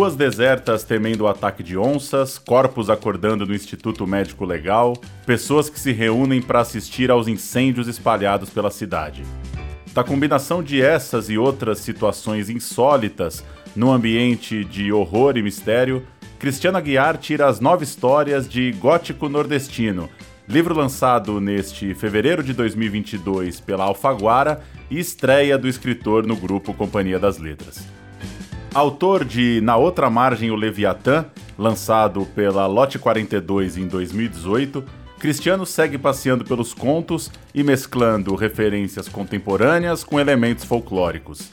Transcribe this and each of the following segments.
Ruas desertas temendo o ataque de onças, corpos acordando no Instituto Médico Legal, pessoas que se reúnem para assistir aos incêndios espalhados pela cidade. Da combinação de essas e outras situações insólitas no ambiente de horror e mistério, Cristiano Aguiar tira as nove histórias de Gótico Nordestino, livro lançado neste fevereiro de 2022 pela Alfaguara e estreia do escritor no grupo Companhia das Letras. Autor de Na Outra Margem o Leviatã, lançado pela Lote 42 em 2018, Cristiano segue passeando pelos contos e mesclando referências contemporâneas com elementos folclóricos.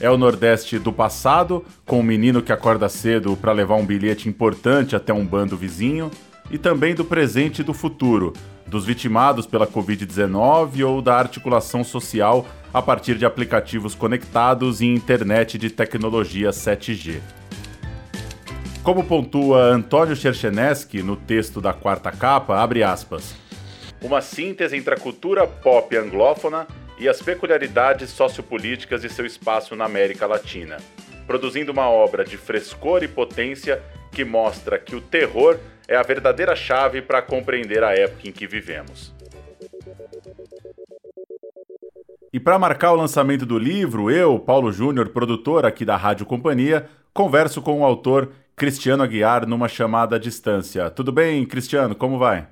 É o Nordeste do passado, com um menino que acorda cedo para levar um bilhete importante até um bando vizinho, e também do presente e do futuro, dos vitimados pela Covid-19 ou da articulação social a partir de aplicativos conectados e internet de tecnologia 7G. Como pontua Antônio Cherchenesky no texto da quarta capa, abre aspas. Uma síntese entre a cultura pop anglófona e as peculiaridades sociopolíticas de seu espaço na América Latina, produzindo uma obra de frescor e potência que mostra que o terror é a verdadeira chave para compreender a época em que vivemos. E para marcar o lançamento do livro, eu, Paulo Júnior, produtor aqui da Rádio Companhia, converso com o autor Cristiano Aguiar numa chamada à distância. Tudo bem, Cristiano? Como vai?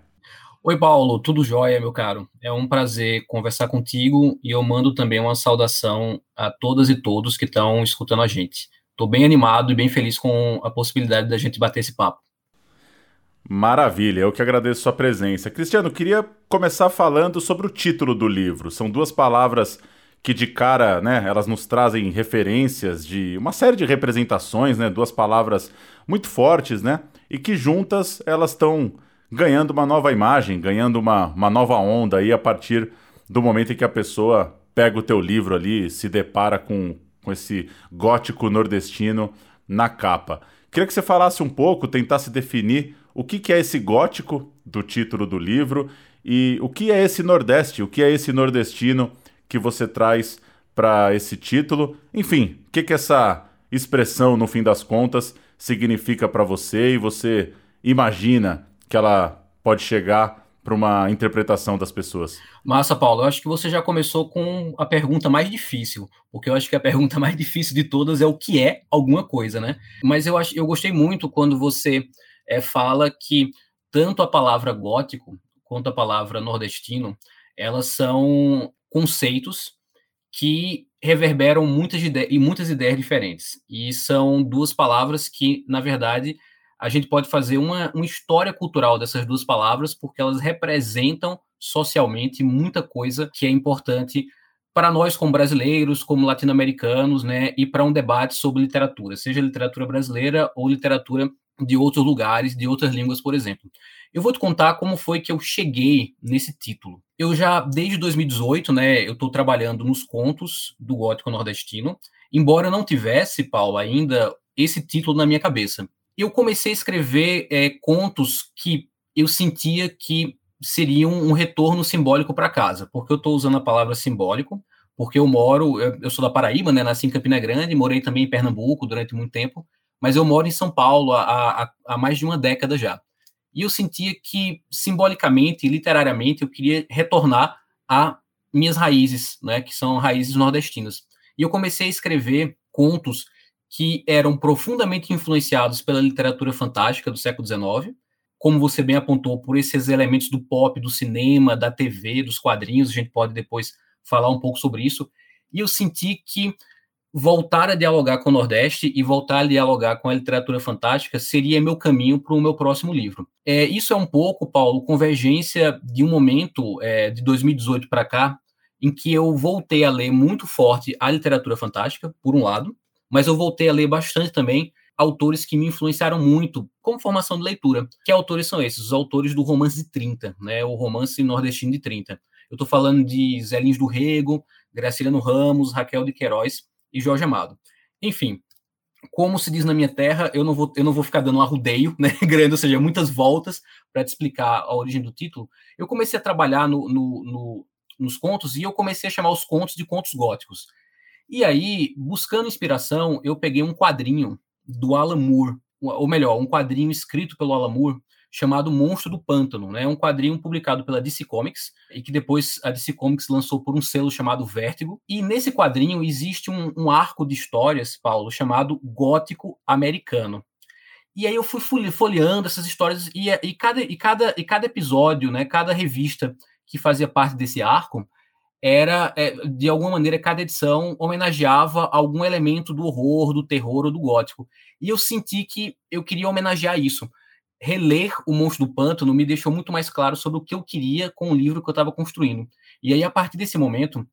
Oi, Paulo, tudo jóia, meu caro? É um prazer conversar contigo e eu mando também uma saudação a todas e todos que estão escutando a gente. Estou bem animado e bem feliz com a possibilidade da gente bater esse papo. Maravilha, eu que agradeço sua presença. Cristiano, queria começar falando sobre o título do livro. São duas palavras que de cara, né, elas nos trazem referências de uma série de representações, né, duas palavras muito fortes, né, e que juntas elas estão ganhando uma nova imagem, ganhando uma, uma nova onda aí a partir do momento em que a pessoa pega o teu livro ali, se depara com, com esse gótico nordestino na capa. Queria que você falasse um pouco, tentasse definir o que, que é esse gótico do título do livro e o que é esse Nordeste, o que é esse nordestino que você traz para esse título. Enfim, o que, que essa expressão, no fim das contas, significa para você e você imagina que ela pode chegar para uma interpretação das pessoas. Massa, Paulo. Eu acho que você já começou com a pergunta mais difícil, porque eu acho que a pergunta mais difícil de todas é o que é alguma coisa, né? Mas eu acho, eu gostei muito quando você é, fala que tanto a palavra gótico quanto a palavra nordestino, elas são conceitos que reverberam muitas ideias e muitas ideias diferentes. E são duas palavras que, na verdade, a gente pode fazer uma, uma história cultural dessas duas palavras, porque elas representam socialmente muita coisa que é importante para nós como brasileiros, como latino-americanos, né, e para um debate sobre literatura, seja literatura brasileira ou literatura de outros lugares, de outras línguas, por exemplo. Eu vou te contar como foi que eu cheguei nesse título. Eu já, desde 2018, né, eu estou trabalhando nos contos do gótico nordestino, embora eu não tivesse, Paulo, ainda esse título na minha cabeça. Eu comecei a escrever é, contos que eu sentia que seriam um retorno simbólico para casa, porque eu estou usando a palavra simbólico, porque eu moro, eu, eu sou da Paraíba, né, nasci em Campina Grande, morei também em Pernambuco durante muito tempo, mas eu moro em São Paulo há, há, há mais de uma década já. E eu sentia que, simbolicamente e literariamente, eu queria retornar a minhas raízes, né, que são raízes nordestinas. E eu comecei a escrever contos que eram profundamente influenciados pela literatura fantástica do século XIX, como você bem apontou, por esses elementos do pop, do cinema, da TV, dos quadrinhos, a gente pode depois falar um pouco sobre isso. E eu senti que voltar a dialogar com o Nordeste e voltar a dialogar com a literatura fantástica seria meu caminho para o meu próximo livro. É, isso é um pouco, Paulo, convergência de um momento é, de 2018 para cá, em que eu voltei a ler muito forte a literatura fantástica, por um lado, mas eu voltei a ler bastante também autores que me influenciaram muito como formação de leitura. Que autores são esses? Os autores do romance de 30, né? O romance nordestino de 30. Eu estou falando de Zé Lins do Rego, Graciliano Ramos, Raquel de Queiroz, e Jorge Amado. Enfim, como se diz na minha terra, eu não vou, eu não vou ficar dando um arrudeio, né, grande, ou seja, muitas voltas para te explicar a origem do título. Eu comecei a trabalhar no, no, no, nos contos e eu comecei a chamar os contos de contos góticos. E aí, buscando inspiração, eu peguei um quadrinho do Alan Moore, ou melhor, um quadrinho escrito pelo Alan Moore chamado Monstro do Pântano, né? É um quadrinho publicado pela DC Comics e que depois a DC Comics lançou por um selo chamado Vértigo. E nesse quadrinho existe um, um arco de histórias, Paulo, chamado Gótico Americano. E aí eu fui folheando essas histórias e, e, cada, e, cada, e cada episódio, né, cada revista que fazia parte desse arco, era, é, de alguma maneira, cada edição homenageava algum elemento do horror, do terror ou do gótico. E eu senti que eu queria homenagear isso. Reler O Monstro do Pântano me deixou muito mais claro sobre o que eu queria com o livro que eu estava construindo. E aí, a partir desse momento,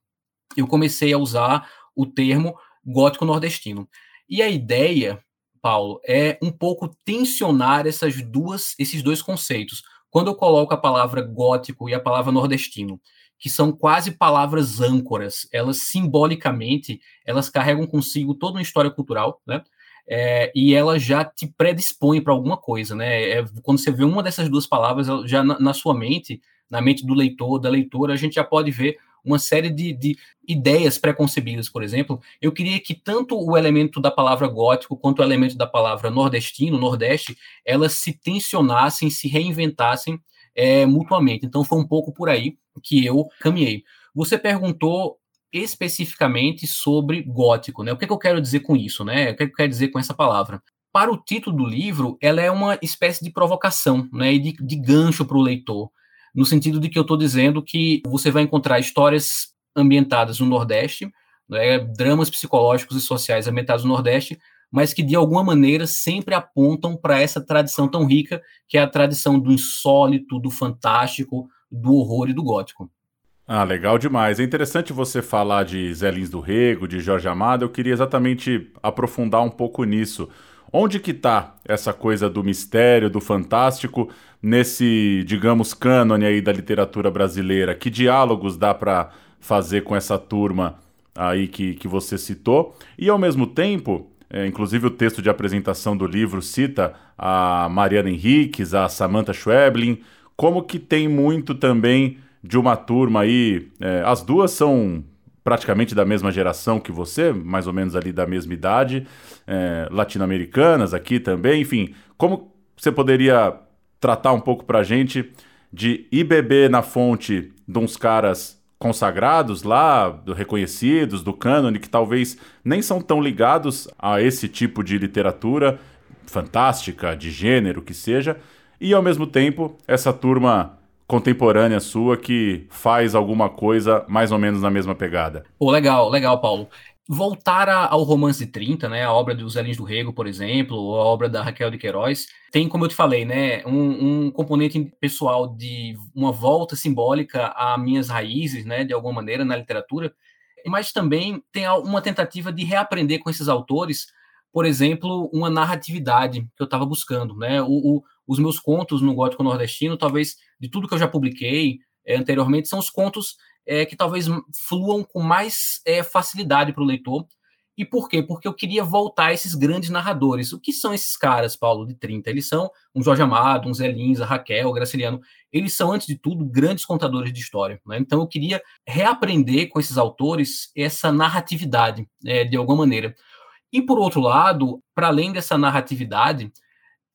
eu comecei a usar o termo gótico nordestino. E a ideia Paulo, é um pouco tensionar essas duas, esses dois conceitos. Quando eu coloco a palavra gótico e a palavra nordestino, que são quase palavras âncoras, elas simbolicamente, elas carregam consigo toda uma história cultural, né? É, e ela já te predispõe para alguma coisa, né? É, quando você vê uma dessas duas palavras, já na, na, sua mente, na mente do leitor, da leitora, a gente já pode ver uma série de, de ideias preconcebidas, por exemplo, eu queria que tanto o elemento da palavra gótico quanto o elemento da palavra nordestino, nordeste, elas se tensionassem, se reinventassem é, mutuamente. Então foi um pouco por aí que eu caminhei. Você perguntou especificamente sobre gótico, né? O que, é que eu quero dizer com isso, né? O que, é que eu quero dizer com essa palavra? Para o título do livro, ela é uma espécie de provocação, né? E de, de gancho para o leitor no sentido de que eu estou dizendo que você vai encontrar histórias ambientadas no Nordeste, né, dramas psicológicos e sociais ambientados no Nordeste, mas que de alguma maneira sempre apontam para essa tradição tão rica que é a tradição do insólito, do fantástico, do horror e do gótico. Ah, legal demais. É interessante você falar de Zé Lins do Rego, de Jorge Amado. Eu queria exatamente aprofundar um pouco nisso. Onde que está essa coisa do mistério, do fantástico, nesse, digamos, cânone aí da literatura brasileira? Que diálogos dá para fazer com essa turma aí que, que você citou? E ao mesmo tempo, é, inclusive o texto de apresentação do livro cita a Mariana Henriques, a Samantha Schweblin, como que tem muito também de uma turma aí, é, as duas são praticamente da mesma geração que você, mais ou menos ali da mesma idade, é, latino-americanas aqui também, enfim, como você poderia tratar um pouco para a gente de ir beber na fonte de uns caras consagrados lá, do, reconhecidos, do cânone, que talvez nem são tão ligados a esse tipo de literatura fantástica, de gênero que seja, e ao mesmo tempo essa turma contemporânea sua que faz alguma coisa mais ou menos na mesma pegada. Pô, legal, legal, Paulo. Voltar a, ao romance 30, né, a obra dos Elins do Rego, por exemplo, ou a obra da Raquel de Queiroz, tem, como eu te falei, né, um, um componente pessoal de uma volta simbólica a minhas raízes, né, de alguma maneira, na literatura, mas também tem uma tentativa de reaprender com esses autores, por exemplo, uma narratividade que eu estava buscando, né, o, o os meus contos no gótico nordestino, talvez de tudo que eu já publiquei é, anteriormente, são os contos é, que talvez fluam com mais é, facilidade para o leitor. E por quê? Porque eu queria voltar a esses grandes narradores. O que são esses caras, Paulo, de 30? Eles são um Jorge Amado, um Zé Lins, a Raquel, o Graciliano. Eles são, antes de tudo, grandes contadores de história. Né? Então eu queria reaprender com esses autores essa narratividade, de alguma maneira. E por outro lado, para além dessa narratividade,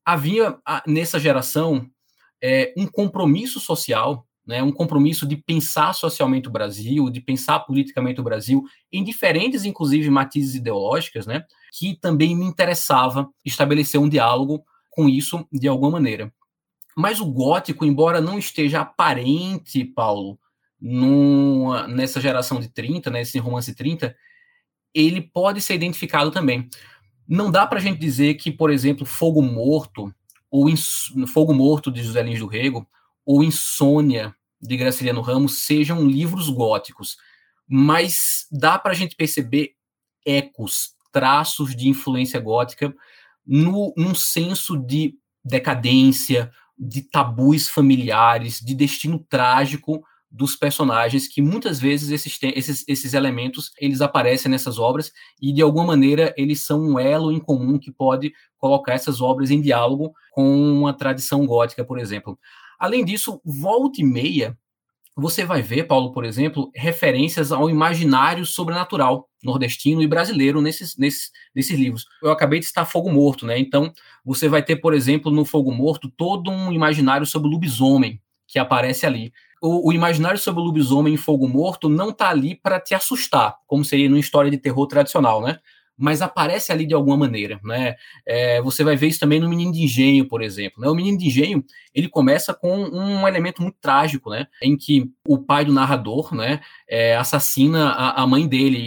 havia nessa geração é, um compromisso social, né, um compromisso de pensar socialmente o Brasil, de pensar politicamente o Brasil, em diferentes, inclusive, matizes ideológicas, né, que também me interessava estabelecer um diálogo com isso de alguma maneira. Mas o gótico, embora não esteja aparente, Paulo, numa, nessa geração de 30, nesse né, romance 30, ele pode ser identificado também. Não dá para a gente dizer que, por exemplo, Fogo Morto, ou Fogo Morto de José Lins do Rego, ou Insônia de Graciliano Ramos sejam livros góticos, mas dá para a gente perceber ecos, traços de influência gótica no, num senso de decadência, de tabus familiares, de destino trágico dos personagens que muitas vezes esses, esses, esses elementos eles aparecem nessas obras e de alguma maneira eles são um elo em comum que pode colocar essas obras em diálogo com uma tradição gótica, por exemplo. Além disso, volta e meia você vai ver, Paulo, por exemplo, referências ao imaginário sobrenatural nordestino e brasileiro nesses, nesses, nesses livros. Eu acabei de citar Fogo Morto, né? Então, você vai ter, por exemplo, no Fogo Morto, todo um imaginário sobre o lobisomem que aparece ali. O, o imaginário sobre o lobisomem em Fogo Morto não está ali para te assustar, como seria numa história de terror tradicional, né? mas aparece ali de alguma maneira, né? É, você vai ver isso também no Menino de Engenho, por exemplo. Né? O Menino de Engenho ele começa com um elemento muito trágico, né? Em que o pai do narrador, né, é, assassina a, a, mãe dele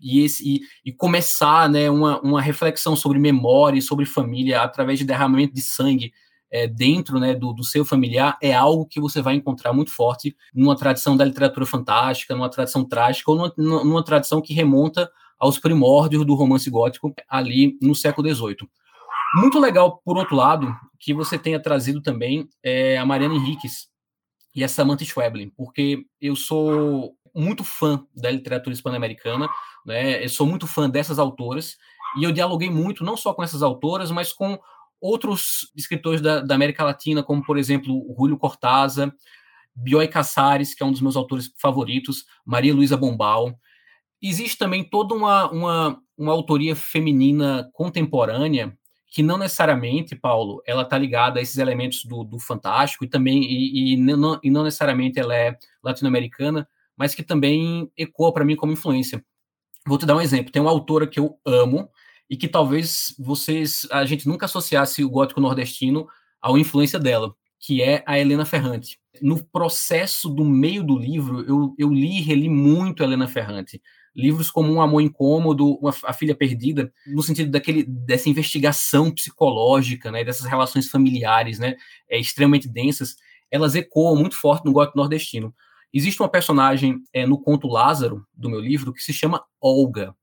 e, e, esse, e, e, começar, né, uma, uma reflexão sobre memória e sobre família através de derramamento de sangue é, dentro né, do, do, seu familiar é algo que você vai encontrar muito forte numa tradição da literatura fantástica, numa tradição trágica ou numa, numa tradição que remonta aos primórdios do romance gótico ali no século XVIII. Muito legal, por outro lado, que você tenha trazido também é, a Mariana Henriques e a Samantha Schweblin, porque eu sou muito fã da literatura hispano-americana, né? Eu sou muito fã dessas autoras e eu dialoguei muito não só com essas autoras, mas com outros escritores da, da América Latina, como por exemplo Julio Cortázar, Bioy Casares, que é um dos meus autores favoritos, Maria Luísa Bombal, Existe também toda uma, uma, uma autoria feminina contemporânea que não necessariamente, Paulo, ela está ligada a esses elementos do, do fantástico e também e, e, não, e não necessariamente ela é latino-americana, mas que também ecoa para mim como influência. Vou te dar um exemplo. Tem uma autora que eu amo e que talvez vocês a gente nunca associasse o gótico nordestino à influência dela, que é a Helena Ferrante. No processo do meio do livro, eu, eu li e reli muito Helena Ferrante livros como Um Amor Incômodo, uma, A Filha Perdida, no sentido daquele, dessa investigação psicológica, né, dessas relações familiares, né, é, extremamente densas, elas ecoam muito forte no gótico nordestino. Existe uma personagem é, no conto Lázaro, do meu livro, que se chama Olga.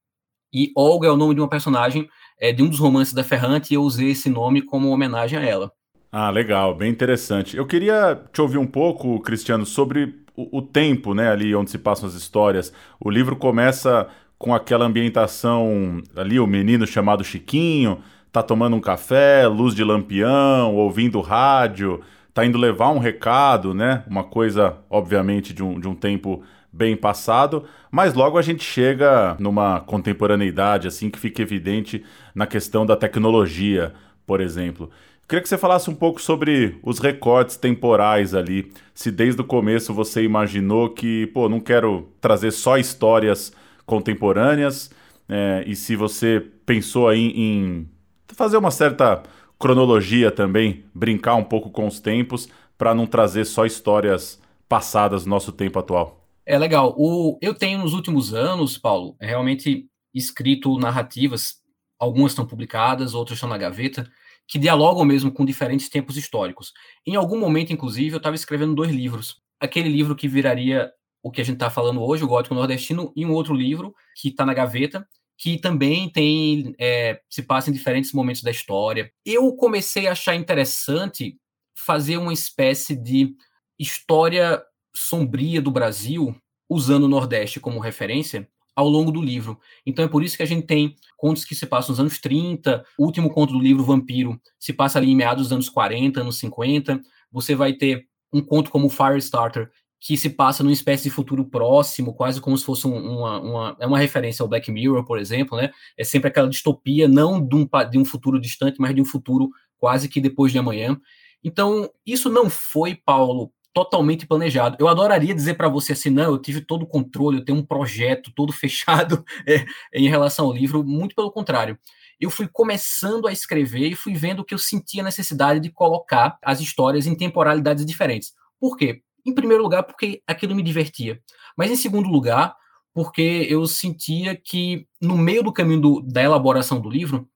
E Olga é o nome de uma personagem é, de um dos romances da Ferrante, e eu usei esse nome como homenagem a ela. Ah, legal, bem interessante. Eu queria te ouvir um pouco, Cristiano, sobre o, o tempo, né, ali onde se passam as histórias. O livro começa com aquela ambientação ali, o menino chamado Chiquinho, tá tomando um café, luz de lampião, ouvindo rádio, tá indo levar um recado, né? Uma coisa, obviamente, de um, de um tempo bem passado, mas logo a gente chega numa contemporaneidade, assim, que fica evidente na questão da tecnologia, por exemplo. Queria que você falasse um pouco sobre os recortes temporais ali. Se desde o começo você imaginou que, pô, não quero trazer só histórias contemporâneas, é, e se você pensou aí em fazer uma certa cronologia também, brincar um pouco com os tempos, para não trazer só histórias passadas do nosso tempo atual. É legal. O, eu tenho nos últimos anos, Paulo, realmente escrito narrativas, algumas estão publicadas, outras estão na gaveta, que dialogam mesmo com diferentes tempos históricos. Em algum momento, inclusive, eu estava escrevendo dois livros. Aquele livro que viraria o que a gente está falando hoje, o Gótico Nordestino, e um outro livro que está na gaveta, que também tem é, se passa em diferentes momentos da história. Eu comecei a achar interessante fazer uma espécie de história sombria do Brasil, usando o Nordeste como referência, ao longo do livro. Então é por isso que a gente tem contos que se passam nos anos 30, o último conto do livro, Vampiro, se passa ali em meados dos anos 40, anos 50. Você vai ter um conto como Firestarter, que se passa numa espécie de futuro próximo, quase como se fosse uma, uma, é uma referência ao Black Mirror, por exemplo, né? É sempre aquela distopia, não de um, de um futuro distante, mas de um futuro quase que depois de amanhã. Então, isso não foi, Paulo, totalmente planejado. Eu adoraria dizer para você assim, não, eu tive todo o controle, eu tenho um projeto todo fechado é, em relação ao livro, muito pelo contrário. Eu fui começando a escrever e fui vendo que eu sentia necessidade de colocar as histórias em temporalidades diferentes. Por quê? Em primeiro lugar, porque aquilo me divertia. Mas em segundo lugar, porque eu sentia que no meio do caminho do, da elaboração do livro,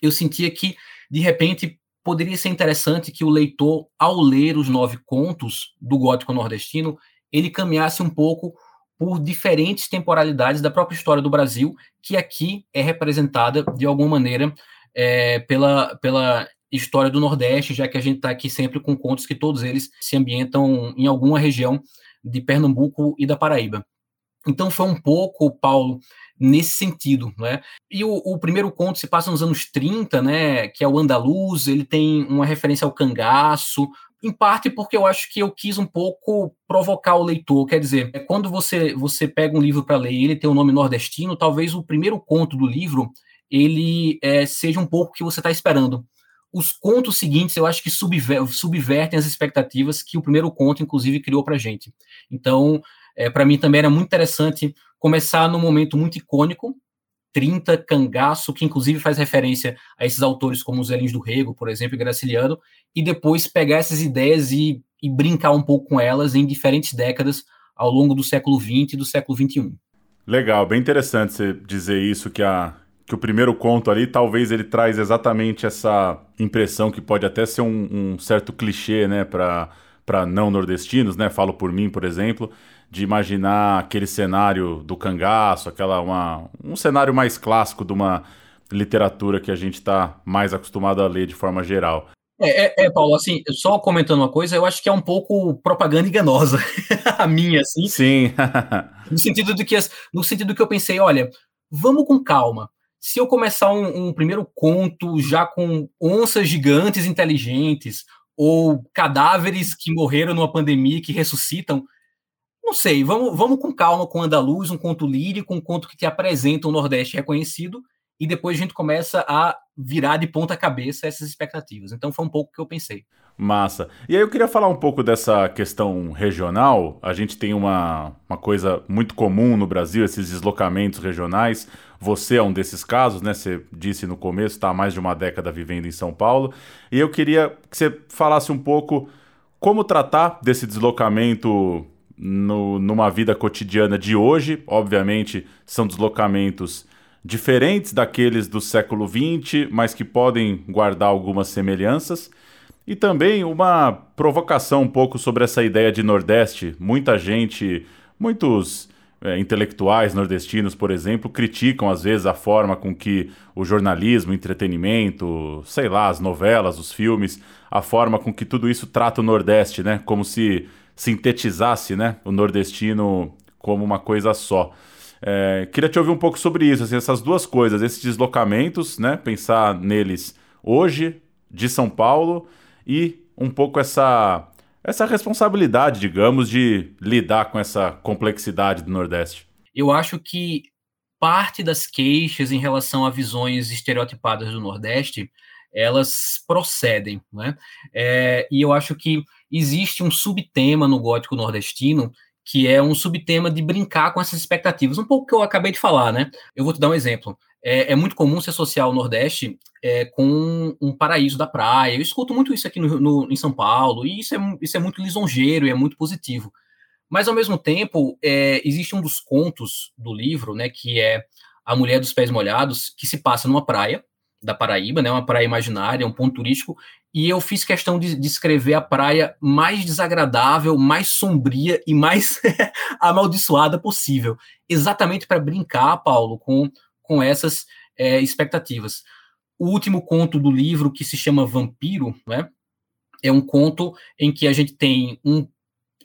eu sentia que de repente poderia ser interessante que o leitor, ao ler os nove contos do gótico nordestino, ele caminhasse um pouco por diferentes temporalidades da própria história do Brasil, que aqui é representada de alguma maneira é, pela, pela história do Nordeste, já que a gente está aqui sempre com contos que todos eles se ambientam em alguma região de Pernambuco e da Paraíba. Então foi um pouco, Paulo, nesse sentido, né? E o, o, primeiro conto se passa nos anos 30, né, que é o Andaluz, ele tem uma referência ao cangaço, em parte porque eu acho que eu quis um pouco provocar o leitor. Quer dizer, é quando você, você pega um livro para ler ele tem o um nome nordestino, talvez o primeiro conto do livro ele é, seja um pouco o que você está esperando. Os contos seguintes, eu acho que subver, subvertem as expectativas que o primeiro conto, inclusive, criou para gente. Então, é, para mim também era muito interessante começar num momento muito icônico, 30, Cangaço, que inclusive faz referência a esses autores como os do Rego, por exemplo, e Graciliano, e depois pegar essas ideias e, e brincar um pouco com elas em diferentes décadas ao longo do século XX e do século XXI. Legal, bem interessante você dizer isso, que, a, que o primeiro conto ali, talvez ele traz exatamente essa impressão que pode até ser um, um certo clichê, né, para não nordestinos, né, falo por mim, por exemplo, de imaginar aquele cenário do cangaço, aquela uma, um cenário mais clássico de uma literatura que a gente está mais acostumado a ler de forma geral. É, é, é, Paulo, assim, só comentando uma coisa, eu acho que é um pouco propaganda enganosa, a minha, assim. Sim. no sentido de que, no sentido que eu pensei, olha, vamos com calma. Se eu começar um, um primeiro conto já com onças gigantes inteligentes ou cadáveres que morreram numa pandemia que ressuscitam, não sei, vamos, vamos com calma com Andaluz, um conto lírico, um conto que te apresenta o Nordeste reconhecido, e depois a gente começa a virar de ponta cabeça essas expectativas. Então foi um pouco que eu pensei. Massa. E aí eu queria falar um pouco dessa questão regional. A gente tem uma, uma coisa muito comum no Brasil, esses deslocamentos regionais. Você é um desses casos, né? Você disse no começo, está há mais de uma década vivendo em São Paulo. E eu queria que você falasse um pouco como tratar desse deslocamento no, numa vida cotidiana de hoje. Obviamente, são deslocamentos diferentes daqueles do século XX, mas que podem guardar algumas semelhanças. E também uma provocação um pouco sobre essa ideia de Nordeste. Muita gente, muitos é, intelectuais nordestinos, por exemplo, criticam às vezes a forma com que o jornalismo, o entretenimento, sei lá, as novelas, os filmes, a forma com que tudo isso trata o Nordeste, né? Como se sintetizasse né, o nordestino como uma coisa só. É, queria te ouvir um pouco sobre isso, assim, essas duas coisas, esses deslocamentos, né, pensar neles hoje, de São Paulo, e um pouco essa, essa responsabilidade, digamos, de lidar com essa complexidade do Nordeste. Eu acho que parte das queixas em relação a visões estereotipadas do Nordeste, elas procedem, né? É, e eu acho que existe um subtema no gótico nordestino que é um subtema de brincar com essas expectativas, um pouco que eu acabei de falar, né? Eu vou te dar um exemplo. É, é muito comum se associar o Nordeste é, com um paraíso da praia. Eu escuto muito isso aqui no, no, em São Paulo, e isso é, isso é muito lisonjeiro e é muito positivo. Mas, ao mesmo tempo, é, existe um dos contos do livro, né, que é A Mulher dos Pés Molhados, que se passa numa praia, da Paraíba, né, uma praia imaginária, um ponto turístico, e eu fiz questão de descrever a praia mais desagradável, mais sombria e mais amaldiçoada possível, exatamente para brincar, Paulo, com, com essas é, expectativas. O último conto do livro, que se chama Vampiro, né, é um conto em que a gente tem um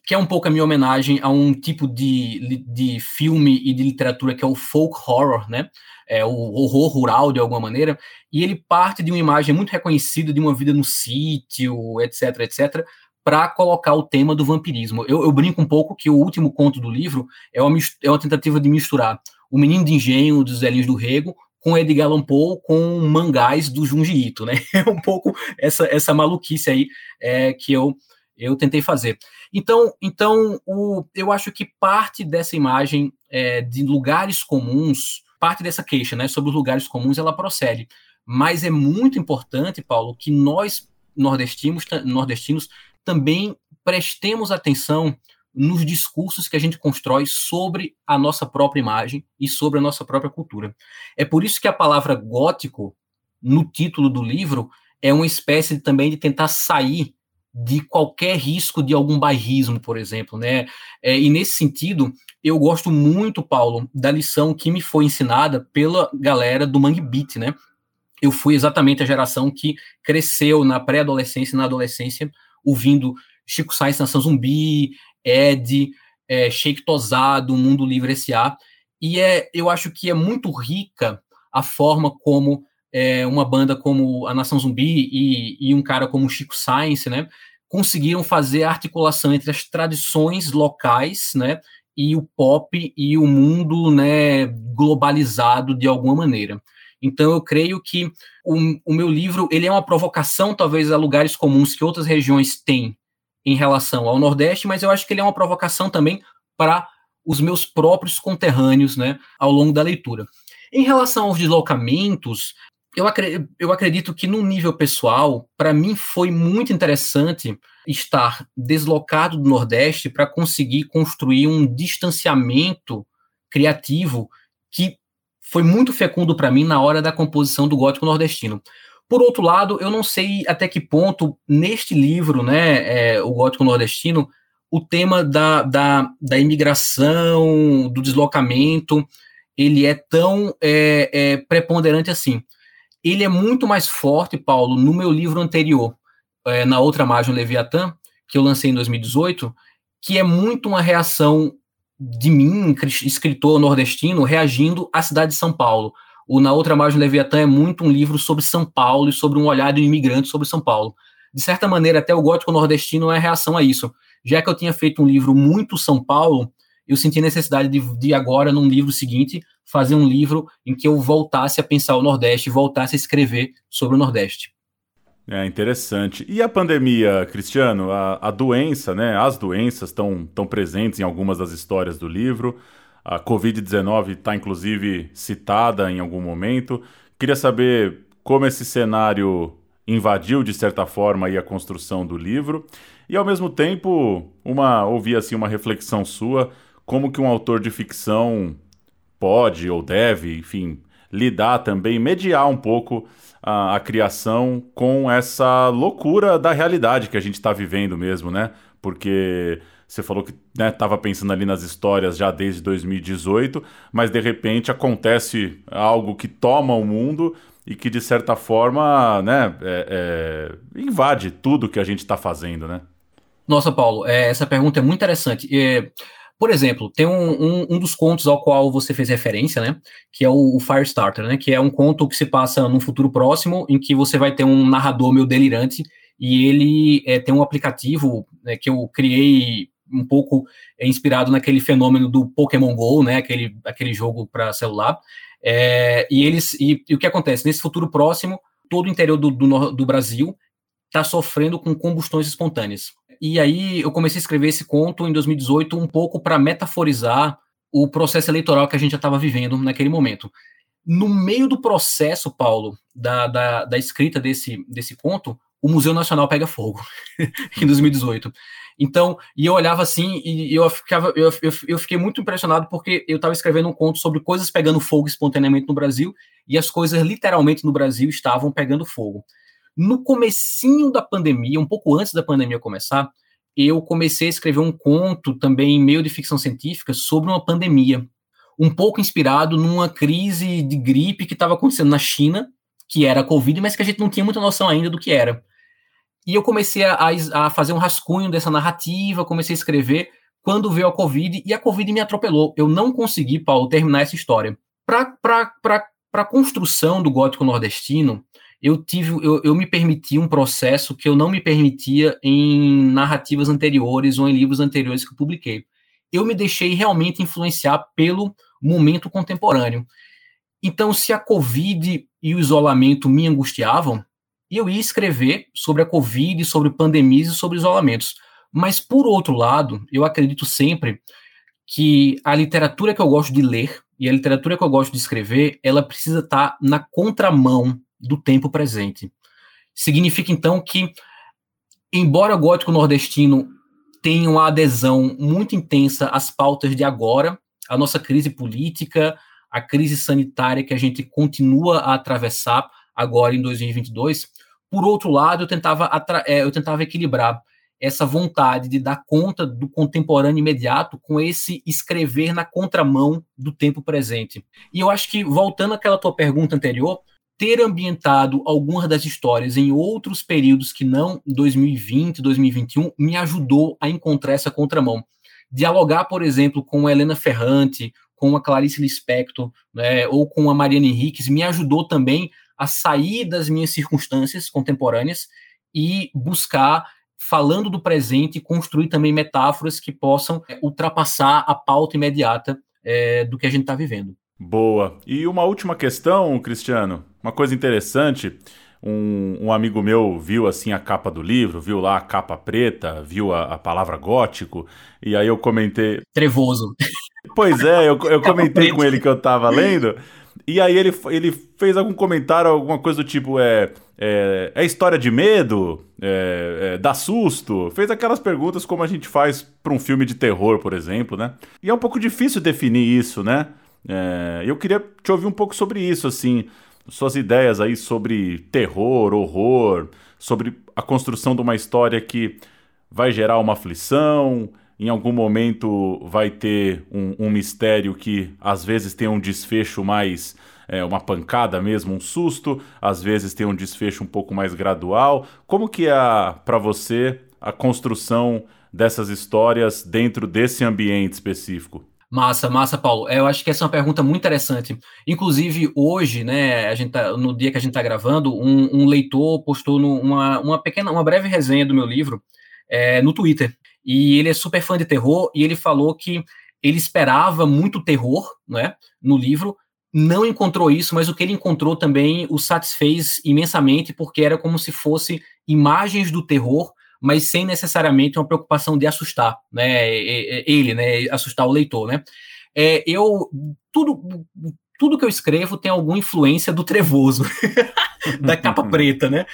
que é um pouco a minha homenagem a um tipo de, de filme e de literatura que é o folk horror, né? É o horror rural, de alguma maneira, e ele parte de uma imagem muito reconhecida de uma vida no sítio, etc, etc, para colocar o tema do vampirismo. Eu, eu, brinco um pouco que o último conto do livro é uma, é uma tentativa de misturar o Menino de Engenho dos Zelinhos do Rego com Edgar Allan Poe com mangás do Junji Ito, né? É um pouco essa, essa maluquice aí é, que eu eu tentei fazer. Então, então o, eu acho que parte dessa imagem é, de lugares comuns, parte dessa queixa né, sobre os lugares comuns, ela procede. Mas é muito importante, Paulo, que nós, nordestinos, nordestinos, também prestemos atenção nos discursos que a gente constrói sobre a nossa própria imagem e sobre a nossa própria cultura. É por isso que a palavra gótico, no título do livro, é uma espécie também de tentar sair de qualquer risco de algum bairrismo, por exemplo, né? É, e nesse sentido, eu gosto muito, Paulo, da lição que me foi ensinada pela galera do Mangue Beat, né? Eu fui exatamente a geração que cresceu na pré-adolescência e na adolescência ouvindo Chico Sainz, Nação Zumbi, Ed, é, Sheik Tosado, Mundo Livre S.A. E é, eu acho que é muito rica a forma como é, uma banda como a Nação Zumbi e, e um cara como Chico Science, né, conseguiram fazer a articulação entre as tradições locais, né, e o pop e o mundo, né, globalizado de alguma maneira. Então eu creio que o, o meu livro ele é uma provocação talvez a lugares comuns que outras regiões têm em relação ao Nordeste, mas eu acho que ele é uma provocação também para os meus próprios conterrâneos, né, ao longo da leitura. Em relação aos deslocamentos, eu, acredito, eu acredito que no nível pessoal, para mim foi muito interessante estar deslocado do Nordeste para conseguir construir um distanciamento criativo que foi muito fecundo para mim na hora da composição do gótico nordestino. Por outro lado, eu não sei até que ponto, neste livro, né, é, o gótico nordestino, o tema da, da, da imigração, do deslocamento, ele é tão é, é, preponderante assim. Ele é muito mais forte, Paulo, no meu livro anterior, é, na outra margem Leviatã, que eu lancei em 2018, que é muito uma reação de mim, escritor nordestino, reagindo à cidade de São Paulo. O Na Outra Margem Leviatã é muito um livro sobre São Paulo e sobre um olhar do imigrante sobre São Paulo. De certa maneira, até o gótico nordestino é reação a isso. Já que eu tinha feito um livro muito São Paulo, eu senti necessidade de, de agora, num livro seguinte, fazer um livro em que eu voltasse a pensar o Nordeste, voltasse a escrever sobre o Nordeste. É interessante. E a pandemia, Cristiano? A, a doença, né? As doenças estão tão presentes em algumas das histórias do livro. A Covid-19 está, inclusive, citada em algum momento. Queria saber como esse cenário invadiu, de certa forma, a construção do livro. E, ao mesmo tempo, uma ouvir assim, uma reflexão sua, como que um autor de ficção pode ou deve, enfim, lidar também, mediar um pouco a, a criação com essa loucura da realidade que a gente está vivendo mesmo, né? Porque você falou que estava né, pensando ali nas histórias já desde 2018, mas de repente acontece algo que toma o mundo e que de certa forma né, é, é, invade tudo que a gente está fazendo, né? Nossa, Paulo, é, essa pergunta é muito interessante. É, por exemplo, tem um, um, um, dos contos ao qual você fez referência, né? Que é o, o Firestarter, né? Que é um conto que se passa num futuro próximo, em que você vai ter um narrador meio delirante, e ele é, tem um aplicativo né, que eu criei um pouco é, inspirado naquele fenômeno do Pokémon GO, né? Aquele, aquele jogo para celular. É, e eles. E, e, o que acontece? Nesse futuro próximo, todo o interior do, do, do Brasil está sofrendo com combustões espontâneas. E aí eu comecei a escrever esse conto em 2018 um pouco para metaforizar o processo eleitoral que a gente já estava vivendo naquele momento. No meio do processo, Paulo, da, da, da, escrita desse, desse conto, o Museu Nacional pega fogo em 2018. Então, e eu olhava assim e eu ficava, eu, eu, eu fiquei muito impressionado porque eu estava escrevendo um conto sobre coisas pegando fogo espontaneamente no Brasil e as coisas literalmente no Brasil estavam pegando fogo. No comecinho da pandemia, um pouco antes da pandemia começar, eu comecei a escrever um conto também meio de ficção científica sobre uma pandemia, um pouco inspirado numa crise de gripe que estava acontecendo na China, que era a Covid, mas que a gente não tinha muita noção ainda do que era. E eu comecei a, a fazer um rascunho dessa narrativa, comecei a escrever quando veio a Covid, e a Covid me atropelou. Eu não consegui, Paulo, terminar essa história. Para a construção do gótico nordestino, eu tive, eu, eu me permiti um processo que eu não me permitia em narrativas anteriores ou em livros anteriores que eu publiquei. Eu me deixei realmente influenciar pelo momento contemporâneo. Então, se a Covid e o isolamento me angustiavam, eu ia escrever sobre a Covid, sobre pandemias e sobre isolamentos. Mas, por outro lado, eu acredito sempre que a literatura que eu gosto de ler e a literatura que eu gosto de escrever, ela precisa estar na contramão do tempo presente. Significa então que, embora o gótico nordestino tenha uma adesão muito intensa às pautas de agora, a nossa crise política, a crise sanitária que a gente continua a atravessar agora em 2022, por outro lado, eu tentava, é, eu tentava equilibrar essa vontade de dar conta do contemporâneo imediato com esse escrever na contramão do tempo presente. E eu acho que, voltando àquela tua pergunta anterior, ter ambientado algumas das histórias em outros períodos que não 2020, 2021, me ajudou a encontrar essa contramão. Dialogar, por exemplo, com a Helena Ferrante, com a Clarice Lispector, né, ou com a Mariana Henriques, me ajudou também a sair das minhas circunstâncias contemporâneas e buscar falando do presente, construir também metáforas que possam é, ultrapassar a pauta imediata é, do que a gente está vivendo. Boa. E uma última questão, Cristiano. Uma coisa interessante. Um, um, amigo meu viu assim a capa do livro, viu lá a capa preta, viu a, a palavra gótico, e aí eu comentei. Trevoso. Pois é, eu, eu comentei com ele que eu tava lendo, e aí ele, ele fez algum comentário, alguma coisa do tipo: é, é, é história de medo? É, é, dá susto? Fez aquelas perguntas como a gente faz para um filme de terror, por exemplo, né? E é um pouco difícil definir isso, né? É, eu queria te ouvir um pouco sobre isso, assim, suas ideias aí sobre terror, horror, sobre a construção de uma história que vai gerar uma aflição, em algum momento vai ter um, um mistério que às vezes tem um desfecho mais. É, uma pancada mesmo, um susto, às vezes tem um desfecho um pouco mais gradual. Como que é para você a construção dessas histórias dentro desse ambiente específico? Massa, massa, Paulo. É, eu acho que essa é uma pergunta muito interessante. Inclusive, hoje, né, a gente tá, no dia que a gente está gravando, um, um, leitor postou uma, uma pequena, uma breve resenha do meu livro é, no Twitter. E ele é super fã de terror, e ele falou que ele esperava muito terror, né, no livro, não encontrou isso, mas o que ele encontrou também o satisfez imensamente, porque era como se fosse imagens do terror mas sem necessariamente uma preocupação de assustar, né? Ele, né? Assustar o leitor, né? É, eu tudo tudo que eu escrevo tem alguma influência do trevoso, da capa preta, né?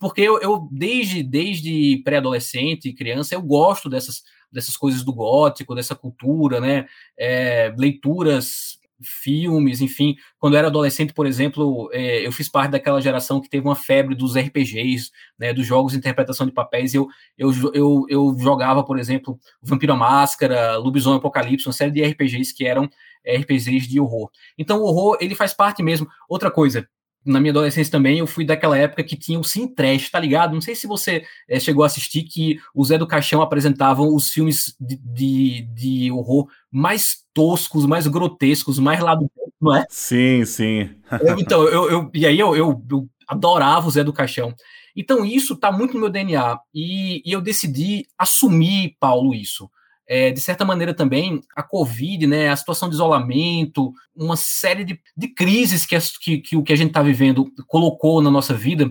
Porque eu, eu desde, desde pré-adolescente, criança, eu gosto dessas, dessas coisas do gótico, dessa cultura, né? É, leituras filmes, enfim. Quando eu era adolescente, por exemplo, é, eu fiz parte daquela geração que teve uma febre dos RPGs, né, dos jogos de interpretação de papéis. Eu, eu, eu, eu jogava, por exemplo, Vampiro à Máscara, Lobisomem Apocalipse, uma série de RPGs que eram RPGs de horror. Então, o horror, ele faz parte mesmo. Outra coisa, na minha adolescência também, eu fui daquela época que tinha o Sim Trash, tá ligado? Não sei se você é, chegou a assistir que o Zé do Caixão apresentavam os filmes de, de, de horror mais toscos, mais grotescos, mais lá do não é? Sim, sim. eu, então, eu, eu, e aí eu, eu, eu, adorava o Zé do Caixão. Então, isso tá muito no meu DNA. E, e eu decidi assumir, Paulo, isso. É, de certa maneira também, a Covid, né, a situação de isolamento, uma série de, de crises que, que, que o que a gente está vivendo colocou na nossa vida,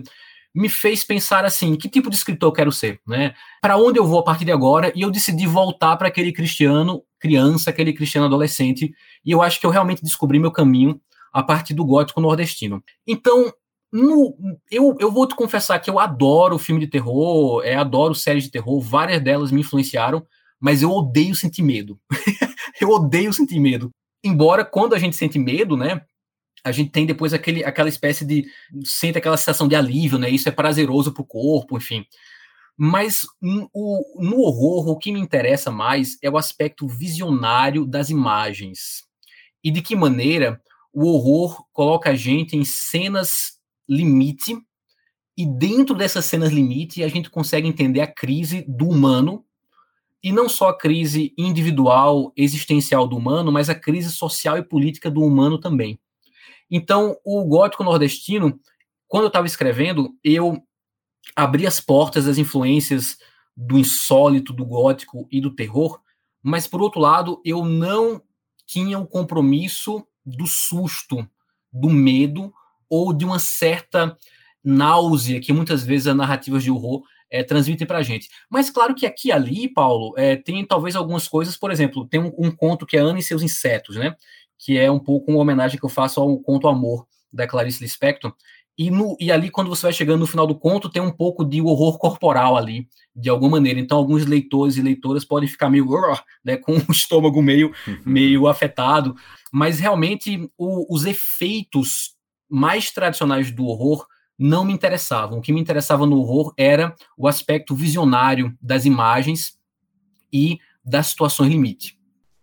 me fez pensar assim, que tipo de escritor eu quero ser, né? Para onde eu vou a partir de agora? E eu decidi voltar para aquele cristiano criança, aquele cristiano adolescente, e eu acho que eu realmente descobri meu caminho a partir do gótico nordestino. Então, no, eu, eu vou te confessar que eu adoro filme de terror, é, adoro séries de terror, várias delas me influenciaram, mas eu odeio sentir medo. eu odeio sentir medo. Embora quando a gente sente medo, né, a gente tem depois aquele, aquela espécie de sente aquela sensação de alívio, né? Isso é prazeroso para o corpo, enfim. Mas o, no horror, o que me interessa mais é o aspecto visionário das imagens e de que maneira o horror coloca a gente em cenas limite e dentro dessas cenas limite a gente consegue entender a crise do humano e não só a crise individual, existencial do humano, mas a crise social e política do humano também. Então, o gótico nordestino, quando eu estava escrevendo, eu abri as portas das influências do insólito, do gótico e do terror, mas, por outro lado, eu não tinha o compromisso do susto, do medo ou de uma certa náusea que muitas vezes as narrativas de horror é, transmitem para a gente. Mas claro que aqui e ali, Paulo, é, tem talvez algumas coisas, por exemplo, tem um, um, conto que é Ana e seus insetos, né? Que é um pouco uma homenagem que eu faço ao conto Amor, da Clarice Lispector. E, no, e ali, quando você vai chegando no final do conto, tem um pouco de horror corporal ali, de alguma maneira. Então, alguns leitores e leitoras podem ficar meio, né, com o estômago meio, meio afetado. Mas realmente, o, os efeitos mais tradicionais do horror não me interessavam. O que me interessava no horror era o aspecto visionário das imagens e das situações limite.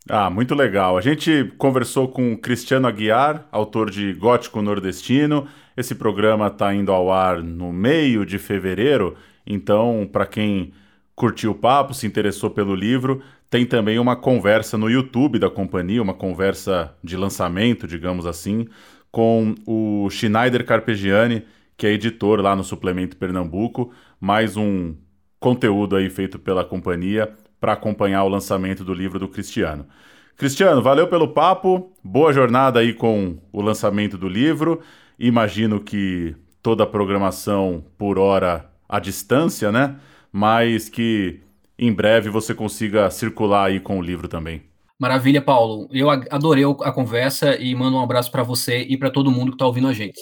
Ah, muito legal. A gente conversou com Cristiano Aguiar, autor de Gótico Nordestino. Esse programa está indo ao ar no meio de fevereiro, então, para quem curtiu o papo, se interessou pelo livro, tem também uma conversa no YouTube da companhia, uma conversa de lançamento, digamos assim, com o Schneider Carpegiani, que é editor lá no Suplemento Pernambuco, mais um conteúdo aí feito pela companhia para acompanhar o lançamento do livro do Cristiano. Cristiano, valeu pelo papo, boa jornada aí com o lançamento do livro. Imagino que toda a programação por hora à distância, né? Mas que em breve você consiga circular aí com o livro também. Maravilha, Paulo. Eu adorei a conversa e mando um abraço para você e para todo mundo que está ouvindo a gente.